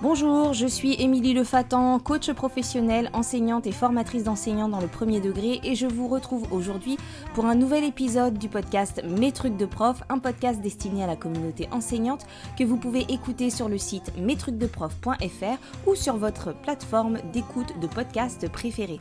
Bonjour, je suis Émilie Lefatan, coach professionnelle, enseignante et formatrice d'enseignants dans le premier degré et je vous retrouve aujourd'hui pour un nouvel épisode du podcast Mes trucs de prof, un podcast destiné à la communauté enseignante que vous pouvez écouter sur le site mestrucsdeprof.fr ou sur votre plateforme d'écoute de podcast préférée.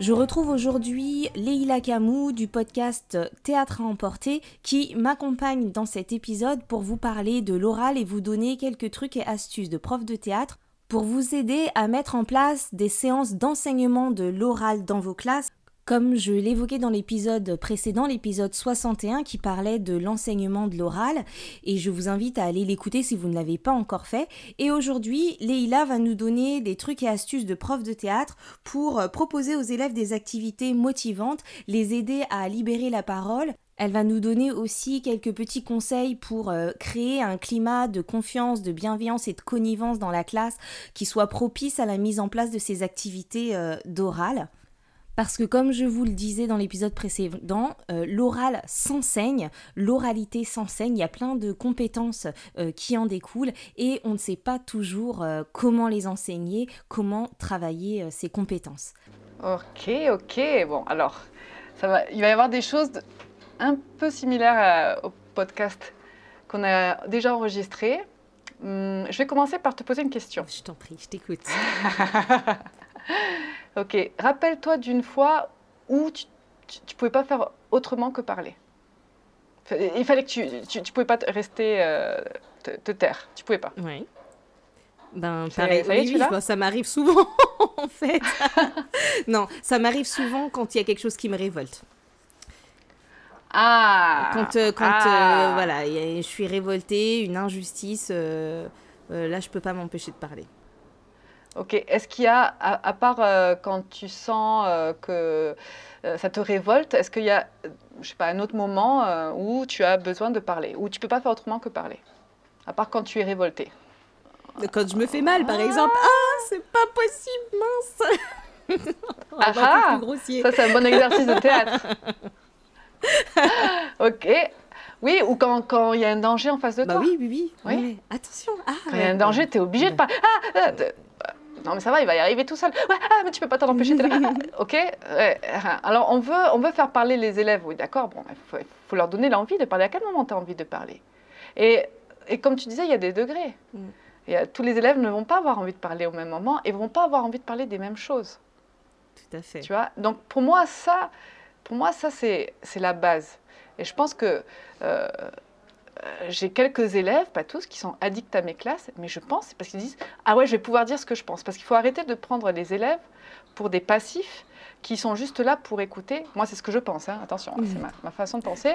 Je retrouve aujourd'hui Leïla Camou du podcast Théâtre à emporter qui m'accompagne dans cet épisode pour vous parler de l'oral et vous donner quelques trucs et astuces de prof de théâtre pour vous aider à mettre en place des séances d'enseignement de l'oral dans vos classes comme je l'évoquais dans l'épisode précédent, l'épisode 61 qui parlait de l'enseignement de l'oral, et je vous invite à aller l'écouter si vous ne l'avez pas encore fait. Et aujourd'hui, Leïla va nous donner des trucs et astuces de prof de théâtre pour euh, proposer aux élèves des activités motivantes, les aider à libérer la parole, elle va nous donner aussi quelques petits conseils pour euh, créer un climat de confiance, de bienveillance et de connivence dans la classe qui soit propice à la mise en place de ces activités euh, d'oral. Parce que comme je vous le disais dans l'épisode précédent, euh, l'oral s'enseigne, l'oralité s'enseigne, il y a plein de compétences euh, qui en découlent et on ne sait pas toujours euh, comment les enseigner, comment travailler ces compétences. Ok, ok, bon alors, ça va, il va y avoir des choses un peu similaires au podcast qu'on a déjà enregistré. Hum, je vais commencer par te poser une question. Je t'en prie, je t'écoute. Ok, rappelle-toi d'une fois où tu ne pouvais pas faire autrement que parler. Il fallait que tu ne pouvais pas rester euh, te, taire. Tu pouvais pas. Oui. Ben, pareil, oui, oui, ça m'arrive souvent, en fait. non, ça m'arrive souvent quand il y a quelque chose qui me révolte. Ah Quand, euh, quand euh, ah. voilà, je suis révoltée, une injustice, là, je peux pas m'empêcher de parler. Ok. Est-ce qu'il y a, à, part euh, quand tu sens euh, que euh, ça te révolte, est-ce qu'il y a, je sais pas, un autre moment où tu as besoin de parler, où tu peux pas faire autrement que parler, à part quand tu es révolté Quand je me fais mal, par exemple. Ah, c'est pas possible, mince. ah, ah ça c'est un bon exercice de théâtre. ok. Oui, ou quand il y a un danger en face de bah toi. Oui, oui, oui. oui. Attention. Ah, quand il y a un danger, tu es obligé de parler. Ah, non mais ça va, il va y arriver tout seul. Ouais, ah, mais tu peux pas t'en empêcher. ok. Alors on veut, on veut faire parler les élèves. Oui, d'accord. Bon, il faut, leur donner l'envie de parler. À quel moment tu as envie de parler? Et, et, comme tu disais, il y a des degrés. Mm. Et, tous les élèves ne vont pas avoir envie de parler au même moment et vont pas avoir envie de parler des mêmes choses. Tout à fait. Tu vois? Donc pour moi ça, pour moi ça c'est la base. Et je pense que euh, j'ai quelques élèves, pas tous, qui sont addicts à mes classes, mais je pense, c'est parce qu'ils disent Ah ouais, je vais pouvoir dire ce que je pense. Parce qu'il faut arrêter de prendre les élèves pour des passifs qui sont juste là pour écouter. Moi, c'est ce que je pense, hein. attention, hein, c'est ma, façon de penser.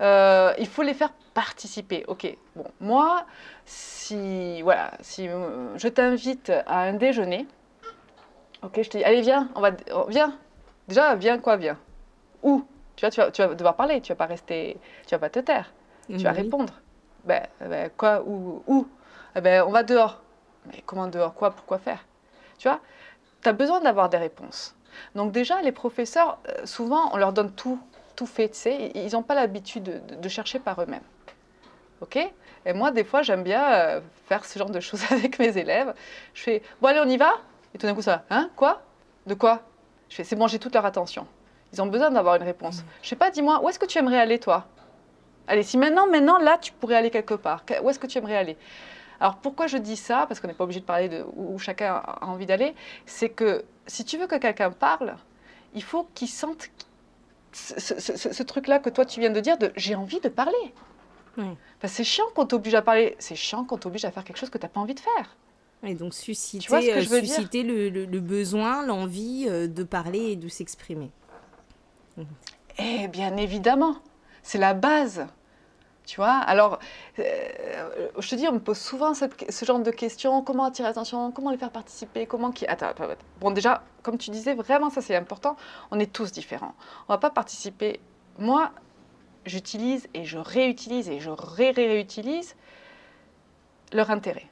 Euh, il faut les faire participer. Ok, bon, moi, si, voilà, si euh, je t'invite à un déjeuner, ok, je te dis Allez, viens, on va, viens. Déjà, viens quoi, viens. Où? Tu vois, tu vas, tu vas devoir parler, tu vas pas rester, tu vas pas te taire. Tu vas répondre. Ben, ben, quoi, où, où? Eh ben, On va dehors. Mais comment dehors? Quoi? Pourquoi faire? Tu vois? Tu as besoin d'avoir des réponses. Donc déjà, les professeurs, euh, souvent, on leur donne tout, tout fait, tu sais. Ils n'ont pas l'habitude de, de, chercher par eux-mêmes. OK? Et moi, des fois, j'aime bien euh, faire ce genre de choses avec mes élèves. Je fais, bon, allez, on y va Et tout d'un coup, ça, hein? Quoi? De quoi? Je fais, c'est bon, j'ai toute leur attention. Ils ont besoin d'avoir une réponse. Mmh. Je sais pas, dis-moi, où est-ce que tu aimerais aller, toi? Allez, si maintenant, maintenant, là, tu pourrais aller quelque part, où est-ce que tu aimerais aller? Alors, pourquoi je dis ça? Parce qu'on n'est pas obligé de parler de où chacun a envie d'aller. C'est que si tu veux que quelqu'un parle, il faut qu'il sente ce, truc-là que toi, tu viens de dire de j'ai envie de parler. c'est chiant qu'on t'oblige à parler. C'est chiant qu'on t'oblige à faire quelque chose que tu n'as pas envie de faire. Et donc susciter, euh, susciter le, le, besoin, l'envie euh, de parler et de s'exprimer. Eh bien évidemment, c'est la base. Tu vois Alors, euh, je te dis, on me pose souvent ce genre de questions. Comment attirer l'attention? Comment les faire participer? Comment qui Attends, attends, Bon, déjà, comme tu disais, vraiment, ça c'est important. On est tous différents. On va pas participer. Moi, j'utilise et je réutilise et je ré-réutilise leur intérêt.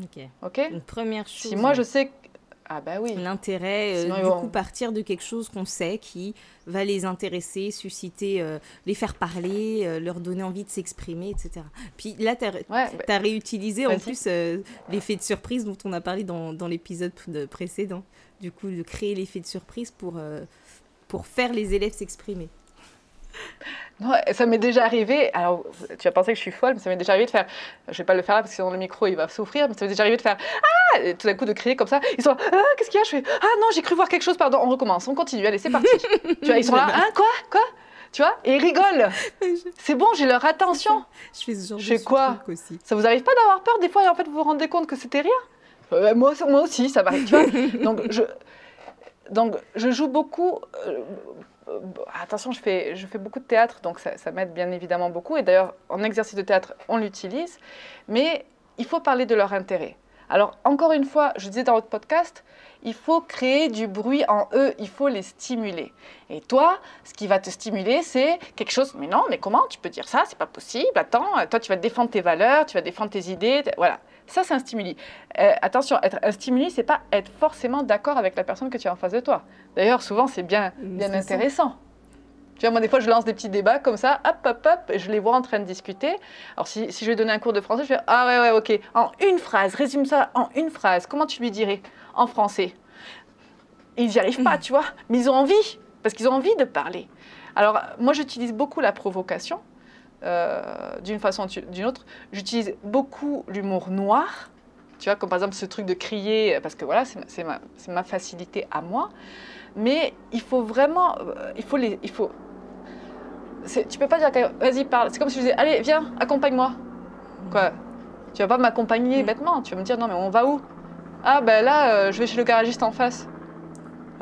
Ok. Ok? Une première chose. Si moi je sais Ah bah oui. L'intérêt, euh, du coup, partir de quelque chose qu'on sait qui va les intéresser, susciter, euh, les faire parler, euh, leur donner envie de s'exprimer, etc. Puis là, tu as, bah réutilisé en plus l'effet de surprise dont on a parlé dans, dans l'épisode précédent. Du coup, de créer l'effet de surprise pour, pour faire les élèves s'exprimer. Non, ça m'est déjà arrivé. Alors, tu vas penser que je suis folle, mais ça m'est déjà arrivé de faire. Je vais pas le faire là parce que sinon le micro il va souffrir, mais ça m'est déjà arrivé de faire Ah et Tout d'un coup de crier comme ça. Ils sont là Ah, qu'est-ce qu'il y a? Je fais Ah non, j'ai cru voir quelque chose, pardon. On recommence, on continue. Allez, c'est parti. tu vois, ils sont là Hein, quoi? Quoi? Tu vois, et ils rigolent. C'est bon, j'ai leur attention. Je fais ce genre je fais quoi? aussi. Ça vous arrive pas d'avoir peur des fois et en fait vous vous rendez compte que c'était rien? Euh, moi, moi aussi, ça m'arrive. Tu vois? Donc je, donc je joue beaucoup. Euh, attention, je fais, je fais beaucoup de théâtre, donc ça, ça m'aide bien évidemment beaucoup. Et d'ailleurs, en exercice de théâtre, on l'utilise. Mais il faut parler de leur intérêt. Alors, encore une fois, je disais dans votre podcast, il faut créer du bruit en eux, il faut les stimuler. Et toi, ce qui va te stimuler, c'est quelque chose, mais non, mais comment tu peux dire ça? C'est pas possible, attends, toi tu vas défendre tes valeurs, tu vas défendre tes idées, voilà. Ça, c'est un stimuli. Euh, attention, être un stimuli, c'est pas être forcément d'accord avec la personne que tu as en face de toi. D'ailleurs, souvent, c'est bien, bien intéressant. Tu vois, moi, des fois, je lance des petits débats comme ça, hop, hop, hop, et je les vois en train de discuter. Alors, si, si je vais donner un cours de français, je vais ah ouais, ouais, ok, en une phrase, résume ça en une phrase. Comment tu lui dirais en français? Ils n'y arrivent pas, tu vois, mais ils ont envie, parce qu'ils ont envie de parler. Alors, moi, j'utilise beaucoup la provocation. Euh, d'une façon ou d'une autre. J'utilise beaucoup l'humour noir, tu vois, comme par exemple ce truc de crier, parce que voilà, c'est ma, ma, facilité à moi. Mais il faut vraiment, euh, il faut les, il faut. Tu peux pas dire, vas-y parle. C'est comme si je disais, allez viens, accompagne-moi. Quoi Tu vas pas m'accompagner mm. bêtement. Tu vas me dire non mais on va où? Ah ben là, euh, je vais chez le garagiste en face.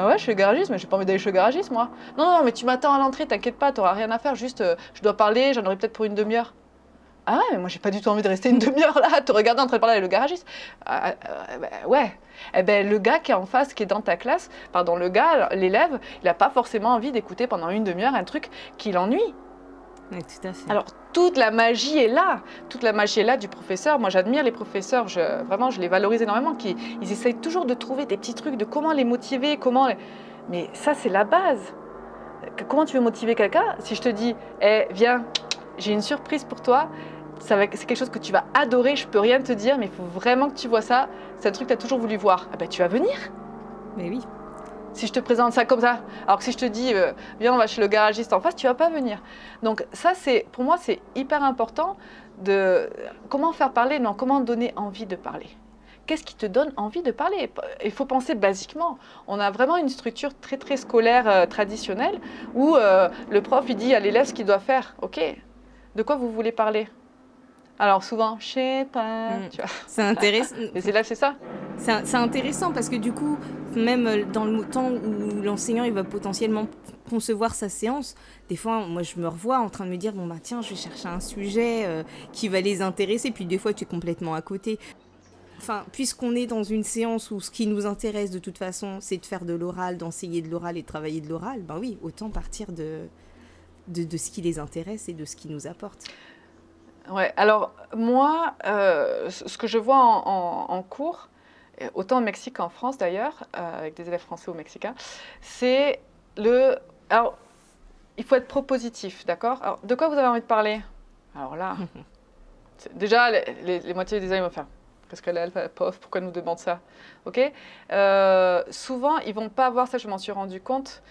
Ah ouais, je suis garagiste, mais j'ai pas envie d'aller chez le garagiste, moi. Non, non, mais tu m'attends à l'entrée, t'inquiète pas, t'auras rien à faire, juste euh, je dois parler, j'en aurai peut-être pour une demi-heure. Ah ouais, mais moi j'ai pas du tout envie de rester une demi-heure là, te regarder en train de parler avec le garagiste. Ah, euh, bah, ouais. Eh ben le gars qui est en face, qui est dans ta classe, pardon, le gars, l'élève, il a pas forcément envie d'écouter pendant une demi-heure un truc qui l'ennuie. tout à fait. Alors toute la magie est là, toute la magie est là du professeur. Moi, j'admire les professeurs, vraiment, je les valorise énormément. Qui, ils essayent toujours de trouver des petits trucs de comment les motiver, comment. Mais ça, c'est la base. Comment tu veux motiver quelqu'un Si je te dis, eh, viens, j'ai une surprise pour toi. C'est quelque chose que tu vas adorer. Je peux rien te dire, mais il faut vraiment que tu vois ça. C'est un truc que tu as toujours voulu voir. Ah ben, tu vas venir. Mais oui si je te présente ça comme ça. Alors que si je te dis, euh, viens, on va chez le garagiste en face, tu vas pas venir. Donc ça, c'est pour moi, c'est hyper important de comment faire parler, non, comment donner envie de parler. Qu'est-ce qui te donne envie de parler? Il faut penser basiquement. On a vraiment une structure très très scolaire euh, traditionnelle où euh, le prof il dit à l'élève ce qu'il doit faire. Ok, de quoi vous voulez parler? Alors souvent, je sais pas. Mm. C'est intéressant. Les élèves, c'est ça C'est intéressant parce que du coup, même dans le temps où l'enseignant il va potentiellement concevoir sa séance, des fois, moi je me revois en train de me dire bon bah tiens, je vais chercher un sujet euh, qui va les intéresser. Puis des fois, tu es complètement à côté. Enfin, puisqu'on est dans une séance où ce qui nous intéresse de toute façon, c'est de faire de l'oral, d'enseigner de l'oral et de travailler de l'oral, ben oui, autant partir de, de, de ce qui les intéresse et de ce qui nous apporte. Ouais, alors moi, euh, ce que je vois en, cours, autant au Mexique qu'en France d'ailleurs, euh, avec des élèves français ou mexicains, c'est le. Alors, il faut être propositif, d'accord? Alors, de quoi vous avez envie de parler? Alors là, déjà, les, les, moitiés des élèves vont faire. Parce que là, pauvre, pourquoi nous demande ça? Ok? Euh, Souvent, ils vont pas avoir ça, je m'en suis rendu compte.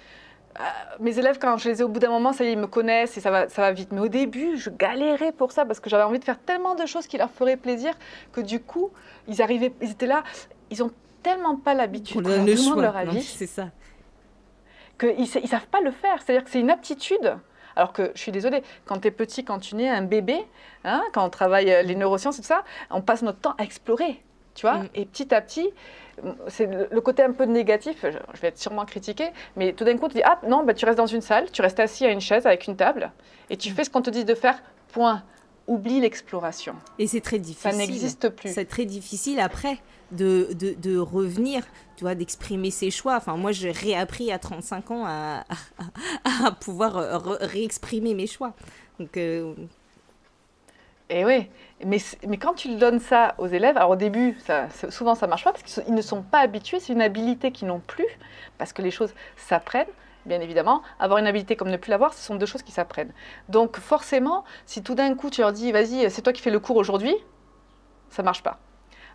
Euh, mes élèves, quand je les ai au bout d'un moment, ça y est, ils me connaissent et ça va, ça va vite. Mais au début, je galérais pour ça parce que j'avais envie de faire tellement de choses qui leur feraient plaisir que du coup, ils arrivaient, ils étaient là, ils ont tellement pas l'habitude de leur avis. C'est ça. Qu'ils ne savent pas le faire. C'est-à-dire que c'est une aptitude. Alors que je suis désolée, quand tu es petit, quand tu nais, un bébé, hein, quand on travaille euh, les neurosciences et tout ça, on passe notre temps à explorer. Tu vois mm. Et petit à petit, c'est le côté un peu négatif, je vais être sûrement critiqué, mais tout d'un coup, tu dis, ah non, bah, tu restes dans une salle, tu restes assis à une chaise avec une table, et tu mm. fais ce qu'on te dit de faire, point. Oublie l'exploration. Et c'est très difficile. Ça n'existe plus. C'est très difficile après de, de, de revenir, tu vois, d'exprimer ses choix. Enfin, moi, j'ai réappris à 35 ans à, à, pouvoir réexprimer mes choix. Donc, euh, Et oui, mais, quand tu donnes ça aux élèves, alors au début, souvent ça marche pas parce qu'ils ne sont pas habitués, c'est une habilité qu'ils n'ont plus, parce que les choses s'apprennent, bien évidemment. Avoir une habilité comme ne plus l'avoir, ce sont deux choses qui s'apprennent. Donc forcément, si tout d'un coup tu leur dis, vas-y, c'est toi qui fais le cours aujourd'hui, ça marche pas.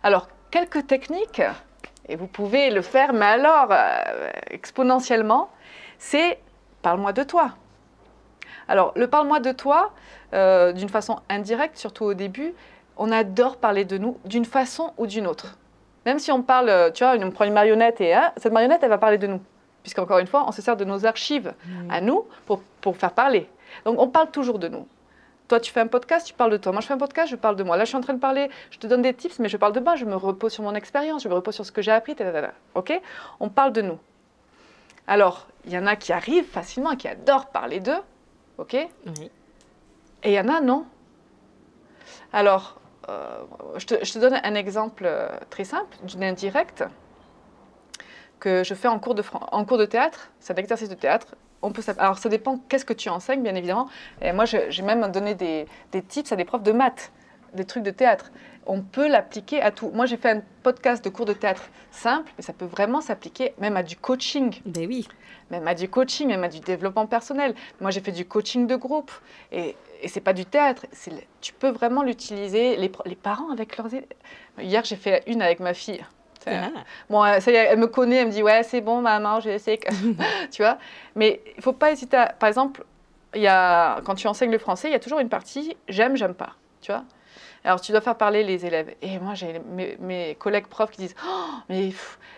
Alors, quelques techniques, et vous pouvez le faire, mais alors euh, exponentiellement, c'est parle-moi de toi. Alors, le parle-moi de toi, euh, d'une façon indirecte, surtout au début, on adore parler de nous d'une façon ou d'une autre. Même si on parle, euh, tu vois, on prend une marionnette et hein, cette marionnette, elle va parler de nous. Puisqu'encore une fois, on se sert de nos archives mmh. à nous pour, pour faire parler. Donc, on parle toujours de nous. Toi, tu fais un podcast, tu parles de toi. Moi, je fais un podcast, je parle de moi. Là, je suis en train de parler, je te donne des tips, mais je parle de moi. Je me repose sur mon expérience, je me repose sur ce que j'ai appris. OK? On parle de nous. Alors, il y en a qui arrivent facilement, qui adorent parler d'eux. OK oui. Et il y en a, non. Alors, euh, je, te, donne un exemple euh, très simple d'une indirecte que je fais en cours de, en cours de théâtre. C'est un exercice de théâtre. On peut, alors, ça dépend qu'est-ce que tu enseignes, bien évidemment. Et moi, j'ai même donné des, des tips à des profs de maths, des trucs de théâtre. On peut l'appliquer à tout. Moi, j'ai fait un podcast de cours de théâtre simple, mais ça peut vraiment s'appliquer même à du coaching. Ben oui. Même à du coaching, même à du développement personnel. Moi, j'ai fait du coaching de groupe. Et et c'est pas du théâtre. Tu peux vraiment l'utiliser. Les, les, parents avec leurs. Hier, j'ai fait une avec ma fille. Ah. Bon, ça y est, elle me connaît, elle me dit ouais, c'est bon, maman, j'ai essayé. tu vois. Mais il faut pas hésiter. À... Par exemple, il y a quand tu enseignes le français, il y a toujours une partie j'aime, j'aime pas. Tu vois. Alors, tu dois faire parler les élèves. Et moi, j'ai mes, collègues profs qui disent oh, mais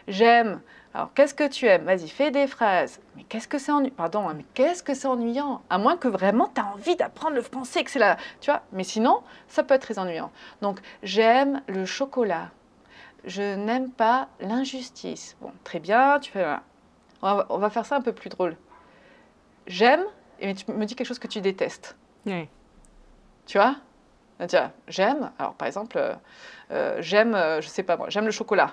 j'aime. Alors, qu'est-ce que tu aimes? Vas-y, fais des phrases. Mais qu'est-ce que c'est ennuyant Pardon, hein, mais qu'est-ce que c'est ennuyant? À moins que vraiment tu as envie d'apprendre le français, que c'est là. Tu vois? Mais sinon, ça peut être très ennuyant. Donc, j'aime le chocolat. Je n'aime pas l'injustice. Bon, très bien, tu fais. On va, faire ça un peu plus drôle. J'aime, et tu me dis quelque chose que tu détestes. Oui. Tu vois? J'aime, alors par exemple, euh, euh, j'aime, euh, je sais pas moi, j'aime le chocolat.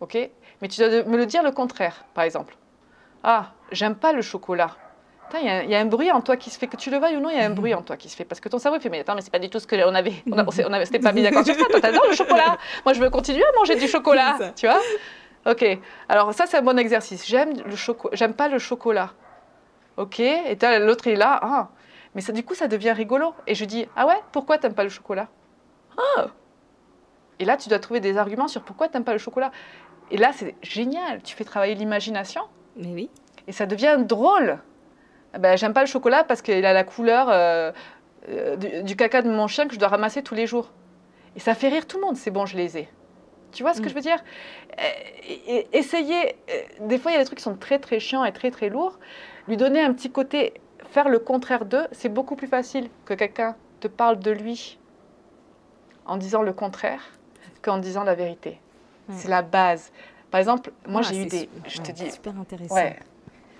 Ok? Mais tu dois me le dire le contraire, par exemple. Ah, j'aime pas le chocolat. Il y, a un bruit en toi qui se fait, que tu le veuilles ou non, il y a un bruit en toi qui se fait. Parce que ton cerveau fait, mais attends, mais c'est pas du tout ce que on avait. On, avait, c'était pas mis d'accord sur ça. Toi, t'adores le chocolat. Moi, je veux continuer à manger du chocolat. Tu vois? Ok. Alors, ça, c'est un bon exercice. J'aime le chocolat. J'aime pas le chocolat. Ok. Et l'autre, il est là. Ah. Mais ça, du coup, ça devient rigolo. Et je dis, ah ouais, pourquoi t'aimes pas le chocolat? Ah. Et là, tu dois trouver des arguments sur pourquoi t'aimes pas le chocolat. Et là, c'est génial. Tu fais travailler l'imagination. Mais oui. Et ça devient drôle. Ah ben, J'aime pas le chocolat parce qu'il a la couleur euh, euh, du, caca de mon chien que je dois ramasser tous les jours. Et ça fait rire tout le monde. C'est bon, je les ai. Tu vois ce que mm. je veux dire? Euh, des fois, il y a des trucs qui sont très très chiants et très très lourds. Lui donner un petit côté, faire le contraire d'eux, c'est beaucoup plus facile que quelqu'un te parle de lui en disant le contraire qu'en disant la vérité. C'est la base. Par exemple, moi, ah, j'ai eu des. Je te dis. Super intéressant. Ouais.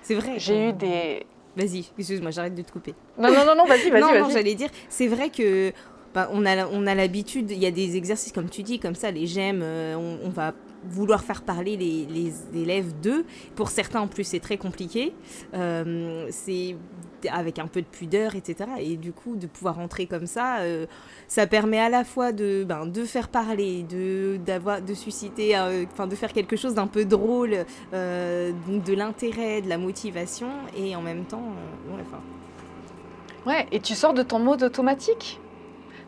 C'est vrai. J'ai eu des. Vas-y, excuse-moi, j'arrête de te couper. Non, non, non, non vas-y, vas-y. non, non, j'allais dire, c'est vrai que bah, on a, on a l'habitude, il y a des exercices comme tu dis, comme ça, les j'aime, euh, on, va vouloir faire parler les, les élèves d'eux. Pour certains, en plus, c'est très compliqué. Euh, c'est avec un peu de pudeur, etc. Et du coup, de pouvoir entrer comme ça, euh, ça permet à la fois de, ben, de faire parler, de, de susciter, enfin, de faire quelque chose d'un peu drôle, donc de l'intérêt, de la motivation, et en même temps, ouais, enfin. Ouais, et tu sors de ton mode automatique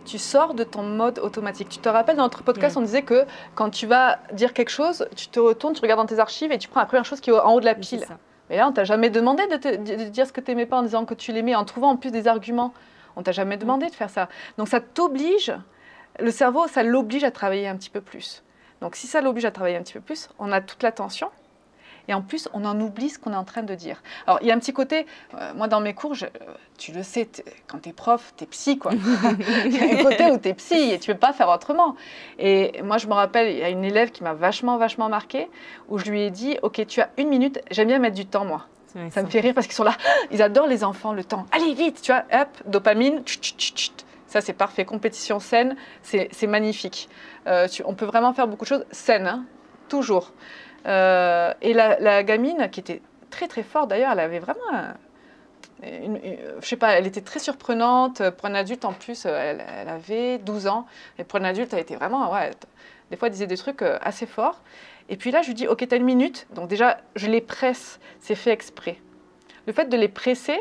tu sors de ton mode automatique. Tu te rappelles, dans notre podcast, on disait que quand tu vas dire quelque chose, tu te retournes, tu regardes dans tes archives et tu prends la première chose qui est en haut de la pile. Mais là, on t'a jamais demandé de, dire ce que tu n'aimais pas en disant que tu l'aimais, en trouvant en plus des arguments. On t'a jamais demandé de faire ça. Donc ça t'oblige, le cerveau, ça l'oblige à travailler un petit peu plus. Donc si ça l'oblige à travailler un petit peu plus, on a toute l'attention et en plus, on en oublie ce qu'on est en train de dire. Alors, il y a un petit côté, euh, moi dans mes cours, tu le sais, quand tu es prof, tu es psy, quoi. il y a un côté où tu es psy et tu ne peux pas faire autrement. Et moi, je me rappelle, il y a une élève qui m'a vachement, vachement marqué, où je lui ai dit, OK, tu as une minute, j'aime bien mettre du temps, moi. Ça, me fait rire parce qu'ils sont là, ils adorent les enfants, le temps. Allez, vite, tu vois, hop, dopamine, ça, c'est parfait. Compétition saine, c'est magnifique. Euh, on peut vraiment faire beaucoup de choses saines, hein, toujours. Euh, et la, gamine, qui était très très forte d'ailleurs, elle avait vraiment je sais pas, elle était très surprenante. Pour un adulte, en plus, elle, avait 12 ans. Et pour un adulte, elle était vraiment, ouais, des fois, elle disait des trucs assez forts. Et puis là, je lui dis, OK, t'as une minute. Donc déjà, je les presse. C'est fait exprès. Le fait de les presser,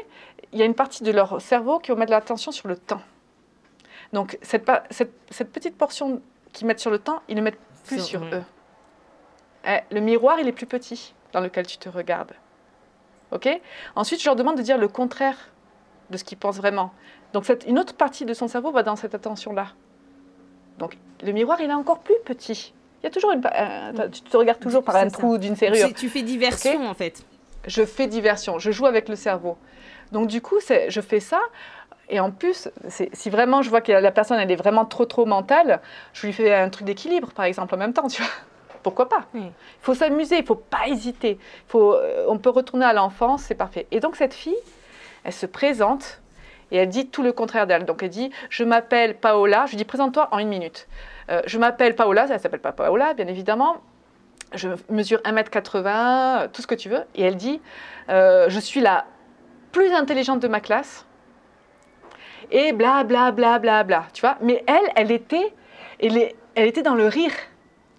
il y a une partie de leur cerveau qui va mettre l'attention sur le temps. Donc cette, cette, petite portion qu'ils mettent sur le temps, ils ne mettent plus sur, eux. Le miroir, il est plus petit dans lequel tu te regardes. OK? Ensuite, je leur demande de dire le contraire de ce qu'ils pensent vraiment. Donc cette, une autre partie de son cerveau va dans cette attention-là. Donc le miroir, il est encore plus petit. Il y a toujours une. Euh, tu te regardes toujours par un trou d'une serrure. Tu fais diversion en fait. Je fais diversion. Je joue avec le cerveau. Donc du coup, je fais ça. Et en plus, si vraiment je vois que la personne elle est vraiment trop trop mentale, je lui fais un truc d'équilibre par exemple en même temps, tu vois. Pourquoi pas Il faut s'amuser, il faut pas hésiter. Faut, euh, on peut retourner à l'enfance, c'est parfait. Et donc cette fille, elle se présente et elle dit tout le contraire d'elle. Donc elle dit Je m'appelle Paola. Je lui dis Présente-toi en une minute. Euh, je m'appelle Paola, ça s'appelle pas Paola, bien évidemment. Je mesure 1m80, tout ce que tu veux. Et elle dit euh, Je suis la plus intelligente de ma classe. Et bla bla bla bla bla, tu vois? Mais elle, elle était, elle, elle était dans le rire,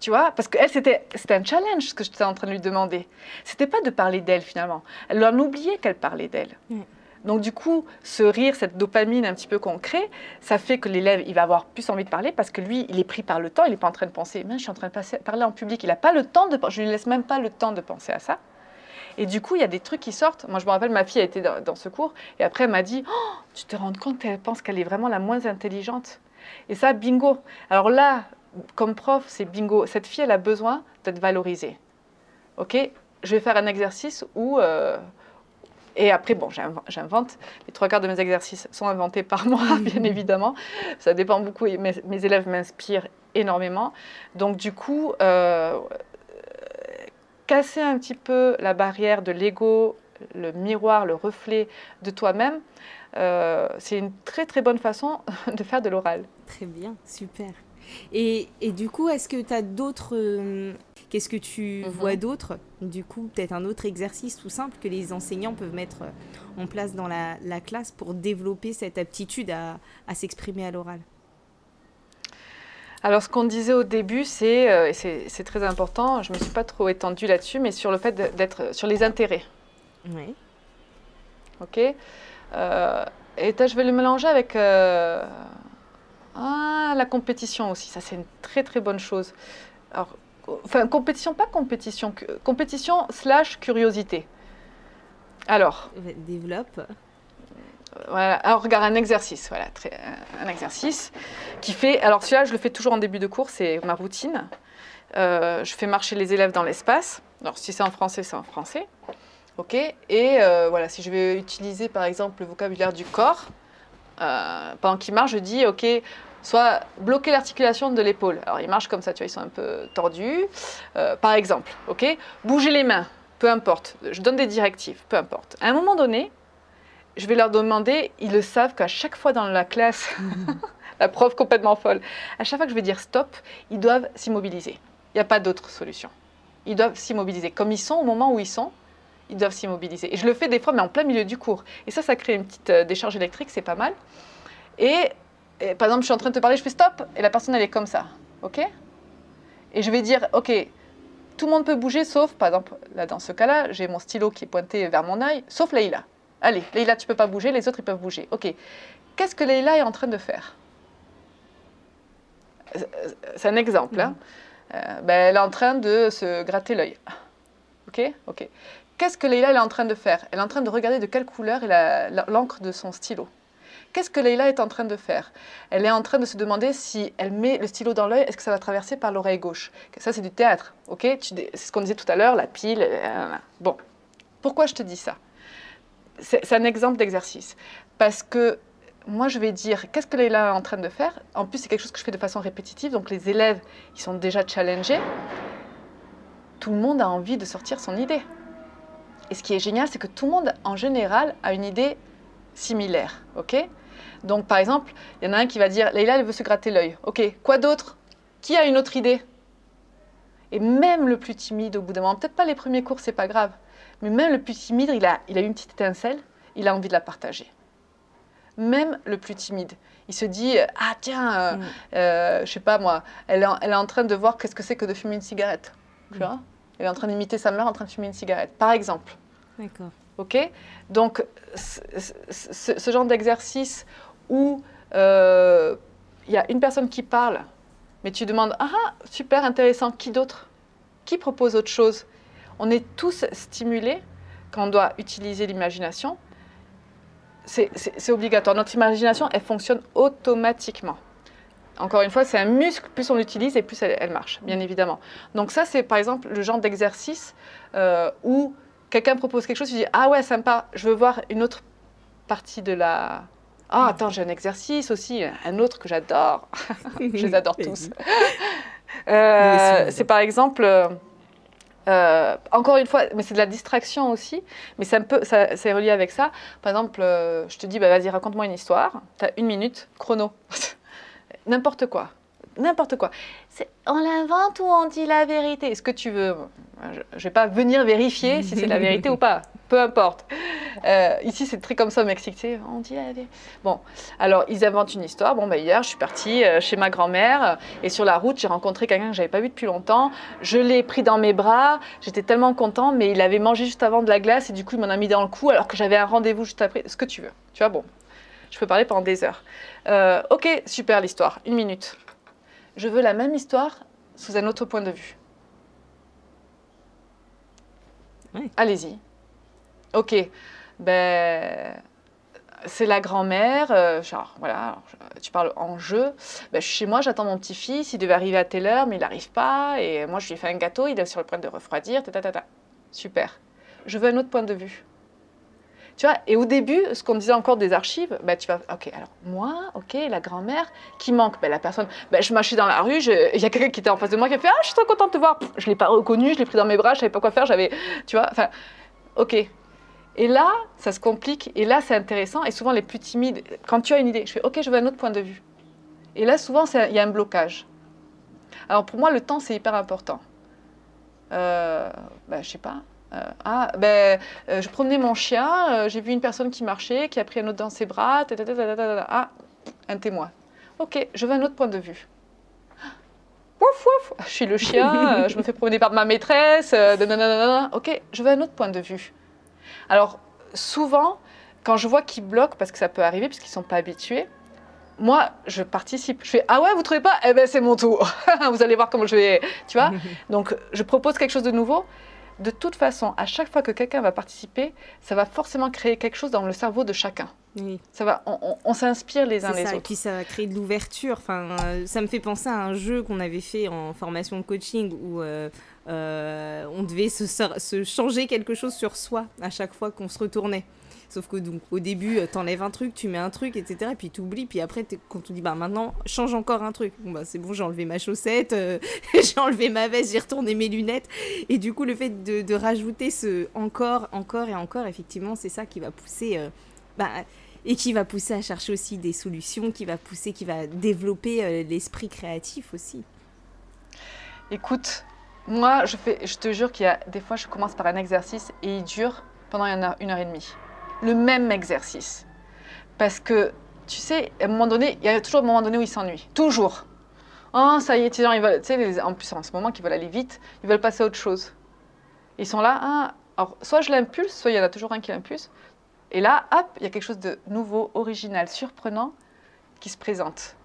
tu vois, parce que elle, c'était, c'était un challenge ce que j'étais en train de lui demander. C'était pas de parler d'elle finalement. Elle en oubliait qu'elle parlait d'elle. Mm. Donc du coup, ce rire, cette dopamine un petit peu qu'on crée, ça fait que l'élève, il va avoir plus envie de parler parce que lui, il est pris par le temps, il n'est pas en train de penser, mais je suis en train de parler en public, il n'a pas le temps de, je lui laisse même pas le temps de penser à ça. Et du coup, il y a des trucs qui sortent. Moi, je me rappelle, ma fille a été dans, ce cours et après, elle m'a dit oh, Tu te rends compte qu'elle pense qu'elle est vraiment la moins intelligente Et ça, bingo. Alors là, comme prof, c'est bingo. Cette fille, elle a besoin d'être valorisée. OK Je vais faire un exercice où. Euh, et après, bon, j'invente. Les trois quarts de mes exercices sont inventés par moi, bien évidemment. Ça dépend beaucoup. Mes, mes élèves m'inspirent énormément. Donc, du coup, euh, casser un petit peu la barrière de l'ego, le miroir, le reflet de toi-même, euh, c'est une très très bonne façon de faire de l'oral. Très bien, super. Et, et du coup, est-ce que tu as d'autres... Euh, qu'est-ce que tu mhm. vois d'autre Du coup, peut-être un autre exercice tout simple que les enseignants peuvent mettre euh, en place dans la, la classe pour développer cette aptitude à, à s'exprimer à l'oral? Alors, ce qu'on disait au début, c'est, euh, c'est très important, je ne me suis pas trop étendue là-dessus, mais sur le fait d'être sur les intérêts. Oui. OK? Euh, Et je vais le mélanger avec euh, ah, la compétition aussi. Ça, c'est une très, très bonne chose. Alors, enfin, compétition, pas compétition, compétition slash curiosité. Alors. Développe. Voilà. Alors, regarde, un exercice. Voilà, un exercice qui fait. Alors, celui-là, je le fais toujours en début de cours, c'est ma routine. Euh, je fais marcher les élèves dans l'espace. Alors, si c'est en français, c'est en français. OK Et euh, voilà, si je vais utiliser par exemple le vocabulaire du corps, euh, pendant qu'ils marchent, je dis OK, soit bloquer l'articulation de l'épaule. Alors, ils marchent comme ça, tu vois, ils sont un peu tordus. par exemple, OK Bouger les mains, peu importe. Je donne des directives, peu importe. À un moment donné, je vais leur demander, ils le savent qu'à chaque fois dans la classe, la prof complètement folle, à chaque fois que je vais dire stop, ils doivent s'immobiliser. Il n'y a pas d'autre solution. Ils doivent s'immobiliser. Comme ils sont au moment où ils sont, ils doivent s'immobiliser. Et je le fais des fois, mais en plein milieu du cours. Et ça, ça crée une petite euh, décharge électrique, c'est pas mal. Et, par exemple, je suis en train de te parler, je fais stop, et la personne, elle est comme ça. OK? Et je vais dire, OK, tout le monde peut bouger, sauf, par exemple, là, dans ce cas-là, j'ai mon stylo qui est pointé vers mon œil, sauf Leïla. Allez, Leïla, tu peux pas bouger, les autres, ils peuvent bouger. Ok. Qu'est-ce que Leïla est en train de faire? C'est un exemple. Hein. Euh, ben, elle est en train de se gratter l'œil. Ok Ok. Qu'est-ce que Leïla est en train de faire? Elle est en train de regarder de quelle couleur est l'encre de son stylo. Qu'est-ce que Leïla est en train de faire? Elle est en train de se demander si elle met le stylo dans l'œil, est-ce que ça va traverser par l'oreille gauche? Ça, c'est du théâtre, ok? C'est ce qu'on disait tout à l'heure, la pile. Euh, bon, pourquoi je te dis ça? C'est un exemple d'exercice. Parce que moi, je vais dire, qu'est-ce que Leïla est en train de faire? En plus, c'est quelque chose que je fais de façon répétitive, donc les élèves, ils sont déjà challengés. Tout le monde a envie de sortir son idée. Et ce qui est génial, c'est que tout le monde, en général, a une idée similaire. OK? Donc, par exemple, il y en a un qui va dire, Leïla, elle veut se gratter l'œil. OK, quoi d'autre? Qui a une autre idée? Et même le plus timide, au bout d'un moment, peut-être pas les premiers cours, c'est pas grave, mais même le plus timide, il a, il a une petite étincelle il a envie de la partager. Même le plus timide. Il se dit Ah, tiens, euh, Mm. euh, je sais pas moi, elle est en, elle est en train de voir qu'est-ce que c'est que de fumer une cigarette. Tu Mm. vois? Elle est en train d'imiter sa mère en train de fumer une cigarette, par exemple. D'accord. Ok Donc, ce, genre d'exercice où euh, il y a une personne qui parle, mais tu demandes Ah, ah, super intéressant, qui d'autre? Qui propose autre chose On est tous stimulés quand on doit utiliser l'imagination. C'est- obligatoire. Notre imagination, elle fonctionne automatiquement. Encore une fois, c'est un muscle, plus on l'utilise et plus elle, elle marche, bien évidemment. Donc ça, c'est par exemple le genre d'exercice euh, où quelqu'un propose quelque chose, tu dis ah ouais sympa, je veux voir une autre partie de la. Ah attends, j'ai un exercice aussi, un autre que j'adore. je les adore tous. Euh, c'est par exemple, euh, euh, encore une fois, mais c'est de la distraction aussi, mais c'est un peu, ça- c'est relié avec ça. Par exemple, euh, je te dis, bah, vas-y, raconte-moi une histoire. Tu as une minute, chrono. N'importe quoi. N'importe quoi. C'est, on l'invente ou on dit la vérité? Est-ce que tu veux Je ne vais pas venir vérifier si c'est la vérité ou pas. Peu importe. Euh, ici, c'est très comme ça au Mexique. sais, On dit la vérité. Bon, alors ils inventent une histoire. Bon, bah, hier, je suis partie euh, chez ma grand-mère et sur la route, j'ai rencontré quelqu'un que j'avais pas vu depuis longtemps. Je l'ai pris dans mes bras. J'étais tellement content, mais il avait mangé juste avant de la glace et du coup, il m'en a mis dans le cou alors que j'avais un rendez-vous juste après. Ce que tu veux. Tu vois, bon, je peux parler pendant des heures. Euh, ok, super l'histoire. Une minute. Je veux la même histoire sous un autre point de vue. Ouais. Allez-y. Ok, ben c'est la grand-mère, euh, genre voilà, alors, tu parles en jeu. Ben, je suis chez moi, j'attends mon petit-fils, il devait arriver à telle heure, mais il n'arrive pas. Et moi, je lui ai fait un gâteau, il est sur le point de refroidir. Ta, ta, ta, ta. Super. Je veux un autre point de vue. Et au début, ce qu'on disait encore des archives, ben, tu vas, ok, alors moi, ok, la grand-mère qui manque, ben, la personne, ben, je marchais dans la rue, il y a quelqu'un qui était en face de moi qui a fait, ah, je suis trop contente de te voir. Je l'ai pas reconnu, je l'ai pris dans mes bras, je savais pas quoi faire, j'avais, tu vois, enfin, ok. Et là, ça se complique, et là, c'est intéressant, et souvent les plus timides, quand tu as une idée, je fais, ok, je veux un autre point de vue. Et là, souvent, il y a un blocage. Alors pour moi, le temps, c'est hyper important. Euh, ben, je sais pas. Euh, ah, ben, euh, je promenais mon chien, euh, j'ai vu une personne qui marchait, qui a pris un autre dans ses bras. ta, ta, ta. Ah, un témoin. Ok, je veux un autre point de vue. Ouf, ouf, je suis le chien, euh, je me fais promener par ma maîtresse. euh, nanana. Ok, je veux un autre point de vue. Alors, souvent, quand je vois qu'ils bloquent, parce que ça peut arriver, puisqu'ils ne sont pas habitués, moi, je participe. Je fais Ah ouais, vous trouvez pas? Eh ben, c'est mon tour. vous allez voir comment je vais. Tu vois Donc, je propose quelque chose de nouveau. De toute façon, à chaque fois que quelqu'un va participer, ça va forcément créer quelque chose dans le cerveau de chacun. Oui, Ça va, on, on- on s'inspire les uns les ça. Et autres. puis ça va créer de l'ouverture. Enfin, euh, ça me fait penser à un jeu qu'on avait fait en formation de coaching où euh, euh, on devait se changer quelque chose sur soi à chaque fois qu'on se retournait. Sauf que donc au début, euh, t'enlèves un truc, tu mets un truc, etc. Et puis t'oublies. Puis après, quand on dit bah maintenant, change encore un truc. Bah c'est bon, j'ai enlevé ma chaussette, euh, j'ai enlevé ma veste, j'ai retourné mes lunettes. Et du coup, le fait de, rajouter ce encore, encore et encore, effectivement, c'est ça qui va pousser. euh, bah, et qui va pousser à chercher aussi des solutions, qui va pousser, qui va développer l'esprit créatif aussi. Écoute, moi, je, fais, je te jure qu'il y a des fois, je commence par un exercice et il dure pendant une heure, une heure et demie. Le même exercice. Parce que, tu sais, à un moment donné, il y a toujours un moment donné où ils s'ennuient. Toujours. Oh, ça y est, gens, ils veulent, tu sais, en plus, en ce moment, qu'ils veulent aller vite, ils veulent passer à autre chose. Ils sont là, ah, alors, soit je l'impulse, soit il y en a toujours un qui l'impulse. Et là, hop, il y a quelque chose de nouveau, original, surprenant qui se présente.